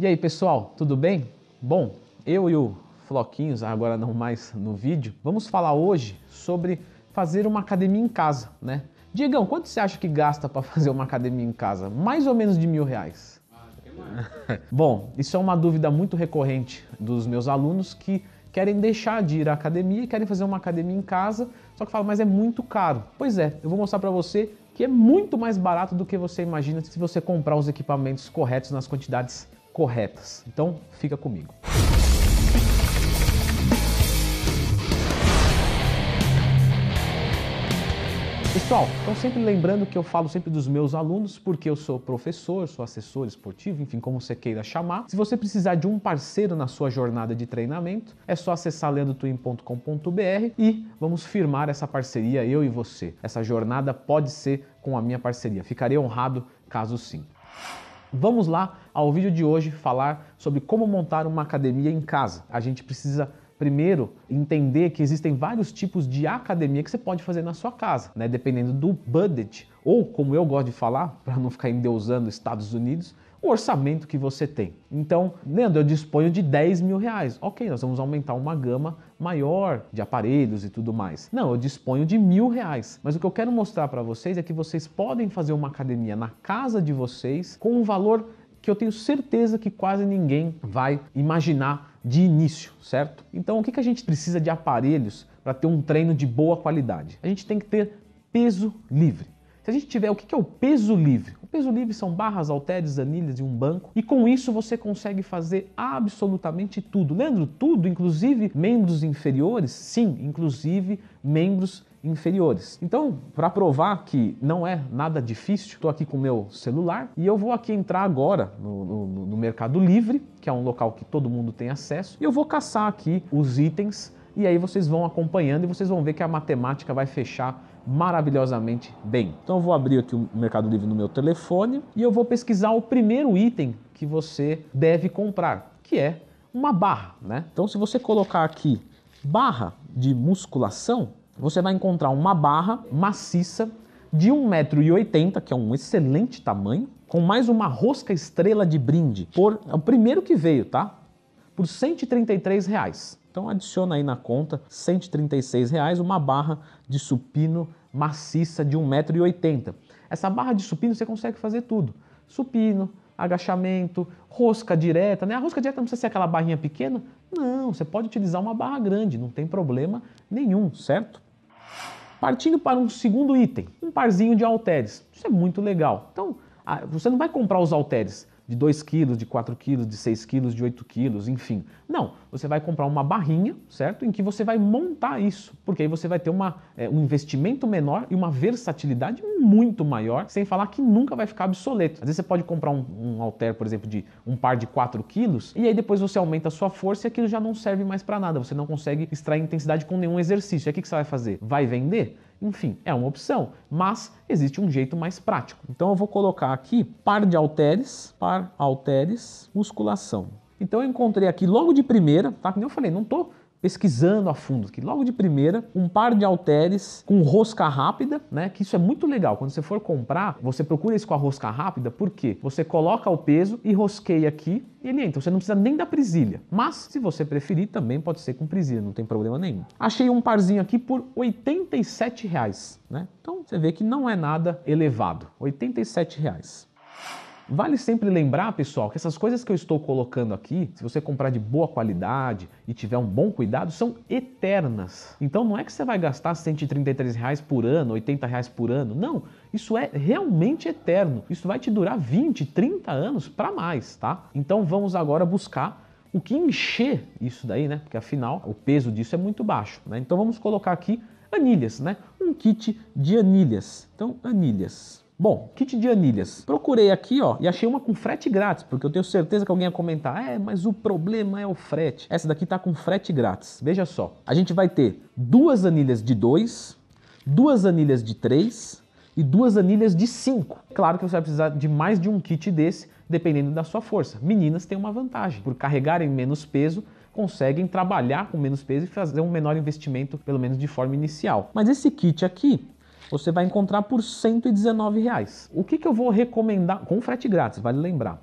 E aí pessoal, tudo bem? Bom, eu e o Floquinhos, agora não mais no vídeo, vamos falar hoje sobre fazer uma academia em casa, né? Diegão, quanto você acha que gasta para fazer uma academia em casa? Mais ou menos de mil reais. Ah, Bom, isso é uma dúvida muito recorrente dos meus alunos que querem deixar de ir à academia e querem fazer uma academia em casa, só que falam, mas é muito caro. Pois é, eu vou mostrar para você que é muito mais barato do que você imagina se você comprar os equipamentos corretos nas quantidades corretas. Então, fica comigo. Pessoal, então sempre lembrando que eu falo sempre dos meus alunos, porque eu sou professor, sou assessor esportivo, enfim, como você queira chamar. Se você precisar de um parceiro na sua jornada de treinamento, é só acessar leandrotwin.com.br e vamos firmar essa parceria, eu e você. Essa jornada pode ser com a minha parceria. Ficarei honrado caso sim. Vamos lá ao vídeo de hoje falar sobre como montar uma academia em casa. A gente precisa primeiro entender que existem vários tipos de academia que você pode fazer na sua casa, né? dependendo do budget, ou como eu gosto de falar, para não ficar endeusando Estados Unidos, o orçamento que você tem. Então, Leandro, eu disponho de 10 mil reais. Ok, nós vamos aumentar uma gama maior de aparelhos e tudo mais. Não, eu disponho de mil reais. Mas o que eu quero mostrar para vocês é que vocês podem fazer uma academia na casa de vocês com um valor que eu tenho certeza que quase ninguém vai imaginar de início, certo? Então, o que, que a gente precisa de aparelhos para ter um treino de boa qualidade? A gente tem que ter peso livre. Se a gente tiver o que é o peso livre? O peso livre são barras, halteres, anilhas e um banco. E com isso você consegue fazer absolutamente tudo. Leandro, tudo, inclusive membros inferiores? Sim, inclusive membros inferiores. Então, para provar que não é nada difícil, estou aqui com o meu celular e eu vou aqui entrar agora no, no, no Mercado Livre, que é um local que todo mundo tem acesso, e eu vou caçar aqui os itens e aí vocês vão acompanhando e vocês vão ver que a matemática vai fechar maravilhosamente bem. Então eu vou abrir aqui o Mercado Livre no meu telefone e eu vou pesquisar o primeiro item que você deve comprar, que é uma barra, né? Então se você colocar aqui barra de musculação, você vai encontrar uma barra maciça de 1,80m, que é um excelente tamanho, com mais uma rosca estrela de brinde, por é o primeiro que veio, tá? Por 133 reais. Então adiciona aí na conta 136 reais uma barra de supino maciça de 1,80m. Essa barra de supino você consegue fazer tudo. Supino, agachamento, rosca direta, né? A rosca direta não precisa ser aquela barrinha pequena. Não, você pode utilizar uma barra grande, não tem problema nenhum, certo? Partindo para um segundo item, um parzinho de halteres. Isso é muito legal. Então, você não vai comprar os halteres de 2 quilos, de 4 quilos, de 6 quilos, de 8 quilos, enfim. Não, você vai comprar uma barrinha, certo? Em que você vai montar isso, porque aí você vai ter uma, é, um investimento menor e uma versatilidade muito maior, sem falar que nunca vai ficar obsoleto. Às vezes você pode comprar um, um halter, por exemplo, de um par de 4 quilos, e aí depois você aumenta a sua força e aquilo já não serve mais para nada, você não consegue extrair intensidade com nenhum exercício. Aí o que você vai fazer? Vai vender? Enfim, é uma opção, mas existe um jeito mais prático. Então eu vou colocar aqui par de halteres, par halteres, musculação. Então eu encontrei aqui logo de primeira, tá? Como eu falei, não estou pesquisando a fundo, que logo de primeira, um par de halteres com rosca rápida, né? Que isso é muito legal. Quando você for comprar, você procura isso com a rosca rápida, porque você coloca o peso e rosqueia aqui e ele entra. Você não precisa nem da presilha. Mas, se você preferir, também pode ser com presilha, não tem problema nenhum. Achei um parzinho aqui por 87 reais, né? Então você vê que não é nada elevado. 87 reais. Vale sempre lembrar, pessoal, que essas coisas que eu estou colocando aqui, se você comprar de boa qualidade e tiver um bom cuidado, são eternas. Então não é que você vai gastar 133 reais por ano, 80 reais por ano. Não, isso é realmente eterno. Isso vai te durar 20, 30 anos para mais, tá? Então vamos agora buscar o que encher isso daí, né? Porque afinal o peso disso é muito baixo, né? Então vamos colocar aqui anilhas, né? Um kit de anilhas. Então, anilhas. Bom, kit de anilhas. Procurei aqui, ó, e achei uma com frete grátis, porque eu tenho certeza que alguém ia comentar, é, mas o problema é o frete. Essa daqui tá com frete grátis. Veja só, a gente vai ter duas anilhas de 2, duas anilhas de 3 e duas anilhas de 5. Claro que você vai precisar de mais de um kit desse, dependendo da sua força. Meninas têm uma vantagem, por carregarem menos peso, conseguem trabalhar com menos peso e fazer um menor investimento, pelo menos de forma inicial. Mas esse kit aqui, você vai encontrar por 119 reais. O que, que eu vou recomendar com frete grátis, vale lembrar.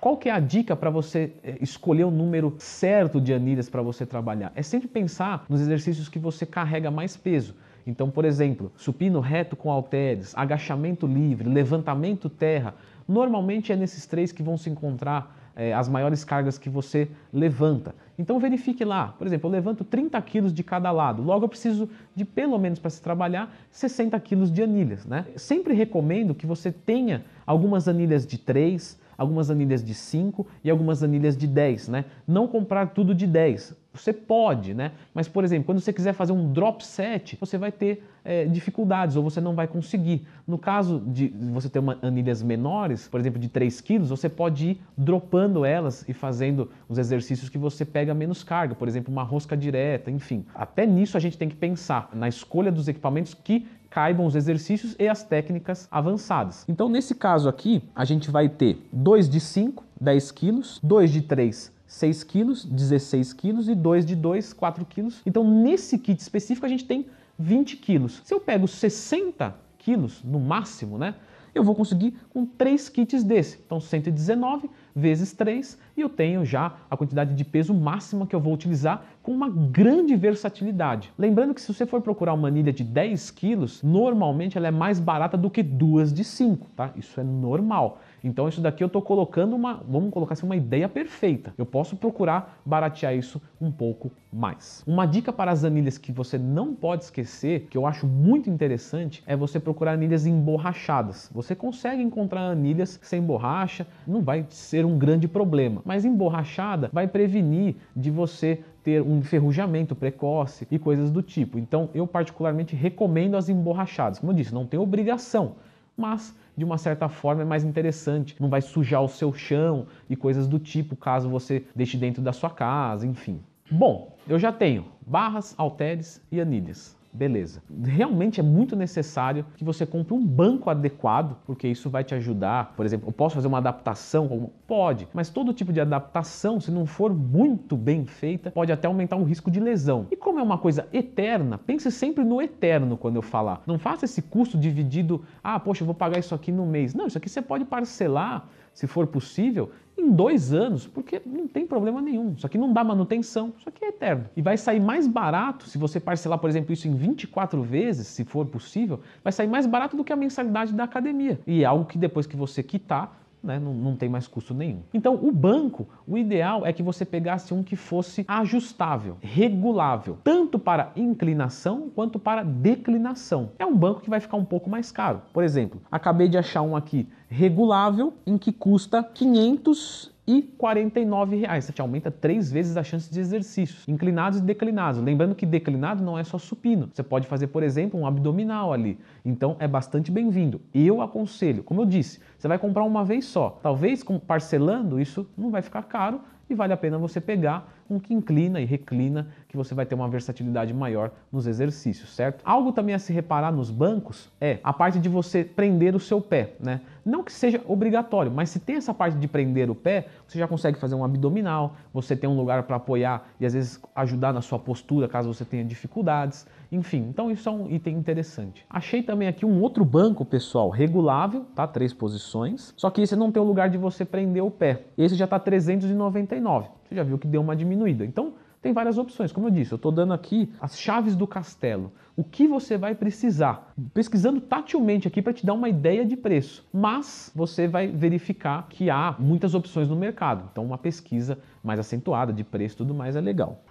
Qual que é a dica para você eh, escolher o número certo de anilhas para você trabalhar? É sempre pensar nos exercícios que você carrega mais peso. Então, por exemplo, supino reto com halteres, agachamento livre, levantamento terra. Normalmente é nesses três que vão se encontrar é, as maiores cargas que você levanta. Então verifique lá, por exemplo, eu levanto 30 quilos de cada lado, logo eu preciso de pelo menos para se trabalhar 60 quilos de anilhas. Né? Sempre recomendo que você tenha algumas anilhas de 3, algumas anilhas de 5 e algumas anilhas de 10, né? Não comprar tudo de 10. Você pode, né? Mas, por exemplo, quando você quiser fazer um drop set, você vai ter é, dificuldades ou você não vai conseguir. No caso de você ter uma, anilhas menores, por exemplo, de 3 quilos, você pode ir dropando elas e fazendo os exercícios que você pega menos carga, por exemplo, uma rosca direta, enfim. Até nisso a gente tem que pensar na escolha dos equipamentos que caibam os exercícios e as técnicas avançadas. Então, nesse caso aqui, a gente vai ter 2 de 5, 10 quilos, 2 de 3, 6 quilos, 16 quilos e 2 de 2, 4 quilos. Então, nesse kit específico, a gente tem 20 quilos. Se eu pego 60 quilos no máximo, né? Eu vou conseguir com 3 kits desse. Então, 119 vezes 3 e eu tenho já a quantidade de peso máxima que eu vou utilizar com uma grande versatilidade. Lembrando que se você for procurar uma anilha de 10 quilos, normalmente ela é mais barata do que duas de 5, tá? Isso é normal. Então isso daqui eu estou colocando uma, vamos colocar assim, uma ideia perfeita. Eu posso procurar baratear isso um pouco mais. Uma dica para as anilhas que você não pode esquecer, que eu acho muito interessante, é você procurar anilhas emborrachadas. Você consegue encontrar anilhas sem borracha, não vai ser um grande problema, mas emborrachada vai prevenir de você ter um enferrujamento precoce e coisas do tipo. Então, eu particularmente recomendo as emborrachadas. Como eu disse, não tem obrigação, mas de uma certa forma é mais interessante. Não vai sujar o seu chão e coisas do tipo, caso você deixe dentro da sua casa, enfim. Bom, eu já tenho barras, halteres e anilhas. Beleza. Realmente é muito necessário que você compre um banco adequado, porque isso vai te ajudar. Por exemplo, eu posso fazer uma adaptação? Pode, mas todo tipo de adaptação, se não for muito bem feita, pode até aumentar o risco de lesão. E como é uma coisa eterna, pense sempre no eterno quando eu falar. Não faça esse custo dividido, ah, poxa, eu vou pagar isso aqui no mês. Não, isso aqui você pode parcelar se for possível, em dois anos, porque não tem problema nenhum. Isso aqui não dá manutenção, isso aqui é eterno. E vai sair mais barato se você parcelar, por exemplo, isso em 24 vezes, se for possível, vai sair mais barato do que a mensalidade da academia. E é algo que depois que você quitar, né, não, não, tem mais custo nenhum. Então, o banco, o ideal é que você pegasse um que fosse ajustável, regulável, tanto para inclinação quanto para declinação. É um banco que vai ficar um pouco mais caro. Por exemplo, acabei de achar um aqui regulável em que custa 500 e 49 reais. Você te aumenta três vezes a chance de exercícios, inclinados e declinados. Lembrando que declinado não é só supino. Você pode fazer, por exemplo, um abdominal ali. Então é bastante bem-vindo. Eu aconselho, como eu disse, você vai comprar uma vez só. Talvez parcelando isso não vai ficar caro e vale a pena você pegar um que inclina e reclina, que você vai ter uma versatilidade maior nos exercícios, certo? Algo também a se reparar nos bancos é a parte de você prender o seu pé, né? Não que seja obrigatório, mas se tem essa parte de prender o pé, você já consegue fazer um abdominal, você tem um lugar para apoiar e às vezes ajudar na sua postura caso você tenha dificuldades, enfim. Então isso é um item interessante. Achei também aqui um outro banco, pessoal, regulável, tá? Três posições. Só que esse não tem o lugar de você prender o pé. Esse já está 399. Você já viu que deu uma diminuída. Então, tem várias opções. Como eu disse, eu estou dando aqui as chaves do castelo. O que você vai precisar? Pesquisando tatilmente aqui para te dar uma ideia de preço. Mas você vai verificar que há muitas opções no mercado. Então, uma pesquisa mais acentuada de preço e tudo mais é legal.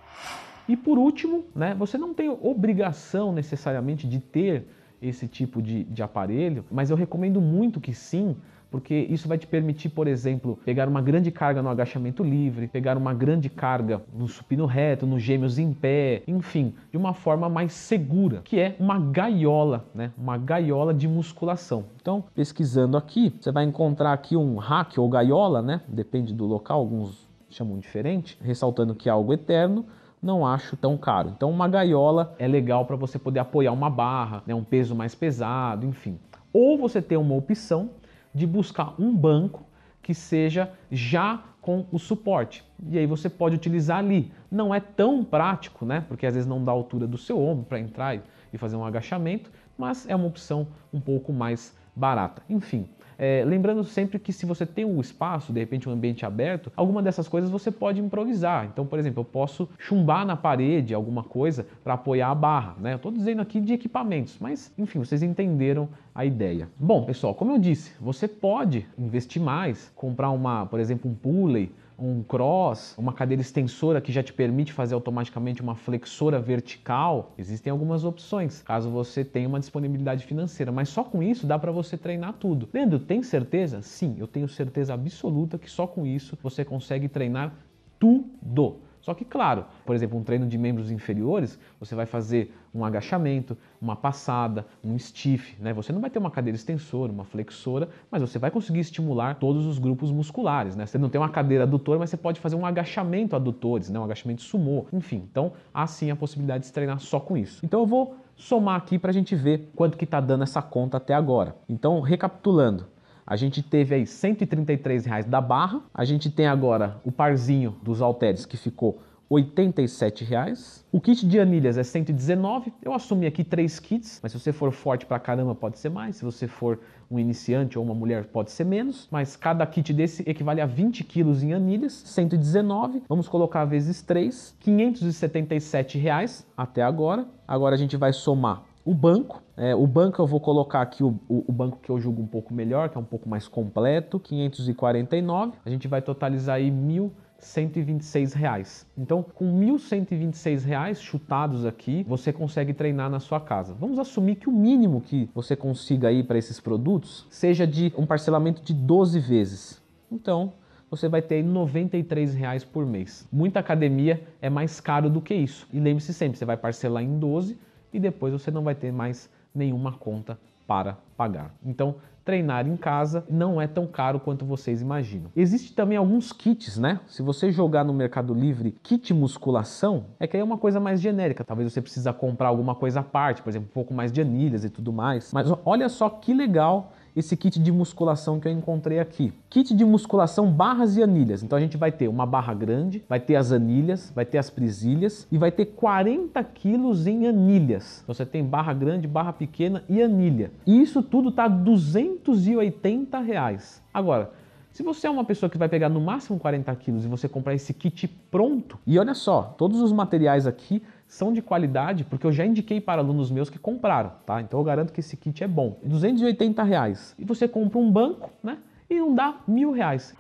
E por último, né, você não tem obrigação necessariamente de ter esse tipo de, de aparelho, mas eu recomendo muito que sim, porque isso vai te permitir, por exemplo, pegar uma grande carga no agachamento livre, pegar uma grande carga no supino reto, nos gêmeos em pé, enfim, de uma forma mais segura, que é uma gaiola, né? Uma gaiola de musculação. Então, pesquisando aqui, você vai encontrar aqui um rack ou gaiola, né? Depende do local, alguns chamam diferente, ressaltando que é algo eterno, não acho tão caro. Então uma gaiola é legal para você poder apoiar uma barra, né, um peso mais pesado, enfim. Ou você tem uma opção de buscar um banco que seja já com o suporte. E aí você pode utilizar ali. Não é tão prático, né? Porque às vezes não dá a altura do seu ombro para entrar e fazer um agachamento, mas é uma opção um pouco mais barata. Enfim, é, lembrando sempre que se você tem um espaço, de repente um ambiente aberto, alguma dessas coisas você pode improvisar. Então, por exemplo, eu posso chumbar na parede alguma coisa para apoiar a barra. Né? Eu estou dizendo aqui de equipamentos, mas enfim, vocês entenderam a ideia. Bom, pessoal, como eu disse, você pode investir mais, comprar uma, por exemplo, um pulley um cross, uma cadeira extensora que já te permite fazer automaticamente uma flexora vertical, existem algumas opções, caso você tenha uma disponibilidade financeira, mas só com isso dá para você treinar tudo. Leandro, tem certeza? Sim, eu tenho certeza absoluta que só com isso você consegue treinar tudo. Só que, claro, por exemplo, um treino de membros inferiores, você vai fazer um agachamento, uma passada, um stiff, né? Você não vai ter uma cadeira extensora, uma flexora, mas você vai conseguir estimular todos os grupos musculares, né? Você não tem uma cadeira adutora, mas você pode fazer um agachamento adutores, né? Um agachamento sumô, enfim. Então, há sim a possibilidade de se treinar só com isso. Então, eu vou somar aqui para a gente ver quanto que está dando essa conta até agora. Então, recapitulando, a gente teve aí 133 reais da barra. A gente tem agora o parzinho dos halteres que ficou 87 reais. O kit de anilhas é 119. Eu assumi aqui três kits, mas se você for forte pra caramba pode ser mais. Se você for um iniciante ou uma mulher pode ser menos. Mas cada kit desse equivale a 20 quilos em anilhas, 119. Vamos colocar vezes 3, 577 reais até agora. Agora a gente vai somar o banco, é, o banco eu vou colocar aqui o, o, o, banco que eu julgo um pouco melhor, que é um pouco mais completo, 549. A gente vai totalizar aí 1.126 reais. Então, com 1.126 reais chutados aqui, você consegue treinar na sua casa. Vamos assumir que o mínimo que você consiga aí para esses produtos seja de um parcelamento de 12 vezes. Então, você vai ter 93 reais por mês. Muita academia é mais caro do que isso. E lembre-se sempre, você vai parcelar em 12 e depois você não vai ter mais nenhuma conta para pagar. Então, treinar em casa não é tão caro quanto vocês imaginam. Existem também alguns kits, né? Se você jogar no Mercado Livre kit musculação, é que aí é uma coisa mais genérica. Talvez você precisa comprar alguma coisa à parte, por exemplo, um pouco mais de anilhas e tudo mais. Mas olha só que legal esse kit de musculação que eu encontrei aqui. Kit de musculação barras e anilhas. Então a gente vai ter uma barra grande, vai ter as anilhas, vai ter as presilhas e vai ter 40 quilos em anilhas. Então você tem barra grande, barra pequena e anilha. E isso tudo tá 280 reais. Agora, se você é uma pessoa que vai pegar no máximo 40 quilos e você comprar esse kit pronto, e olha só, todos os materiais aqui são de qualidade, porque eu já indiquei para alunos meus que compraram, tá? Então eu garanto que esse kit é bom. 280 reais. E você compra um banco, né? E não dá mil reais.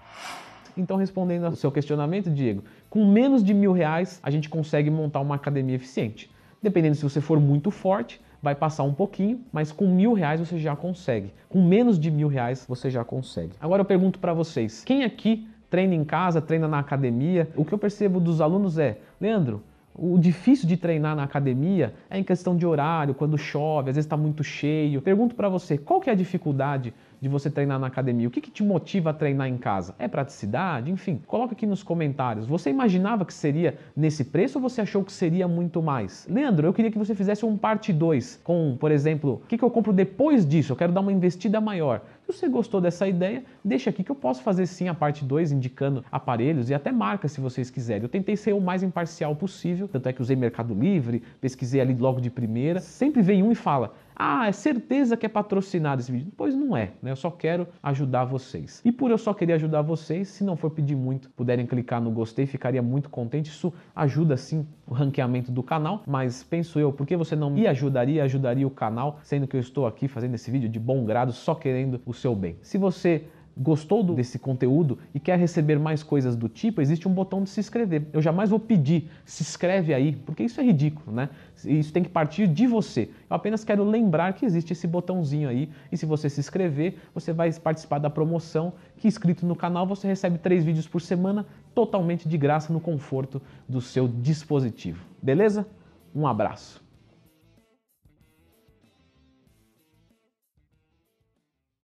Então, respondendo ao seu questionamento, Diego, com menos de mil reais a gente consegue montar uma academia eficiente. Dependendo se você for muito forte, vai passar um pouquinho, mas com mil reais você já consegue. Com menos de mil reais você já consegue. Agora eu pergunto para vocês, quem aqui treina em casa, treina na academia? O que eu percebo dos alunos é, Leandro, o difícil de treinar na academia é em questão de horário, quando chove, às vezes está muito cheio. Pergunto para você, qual que é a dificuldade de você treinar na academia? O que, que te motiva a treinar em casa? É praticidade? Enfim, coloca aqui nos comentários. Você imaginava que seria nesse preço ou você achou que seria muito mais? Leandro, eu queria que você fizesse um parte 2 com, por exemplo, o que, que eu compro depois disso? Eu quero dar uma investida maior. Se você gostou dessa ideia, deixa aqui que eu posso fazer sim a parte 2 indicando aparelhos e até marcas se vocês quiserem. Eu tentei ser o mais imparcial possível, tanto é que usei Mercado Livre, pesquisei ali logo de primeira. Sempre vem um e fala: ah, é certeza que é patrocinado esse vídeo. Pois não é, né? Eu só quero ajudar vocês. E por eu só querer ajudar vocês, se não for pedir muito, puderem clicar no gostei, ficaria muito contente. Isso ajuda sim o ranqueamento do canal, mas penso eu, por que você não me ajudaria, ajudaria o canal, sendo que eu estou aqui fazendo esse vídeo de bom grado, só querendo o seu bem. Se você gostou desse conteúdo e quer receber mais coisas do tipo, existe um botão de se inscrever. Eu jamais vou pedir, se inscreve aí, porque isso é ridículo, né? Isso tem que partir de você. Eu apenas quero lembrar que existe esse botãozinho aí e se você se inscrever, você vai participar da promoção que inscrito no canal você recebe três vídeos por semana totalmente de graça no conforto do seu dispositivo. Beleza? Um abraço.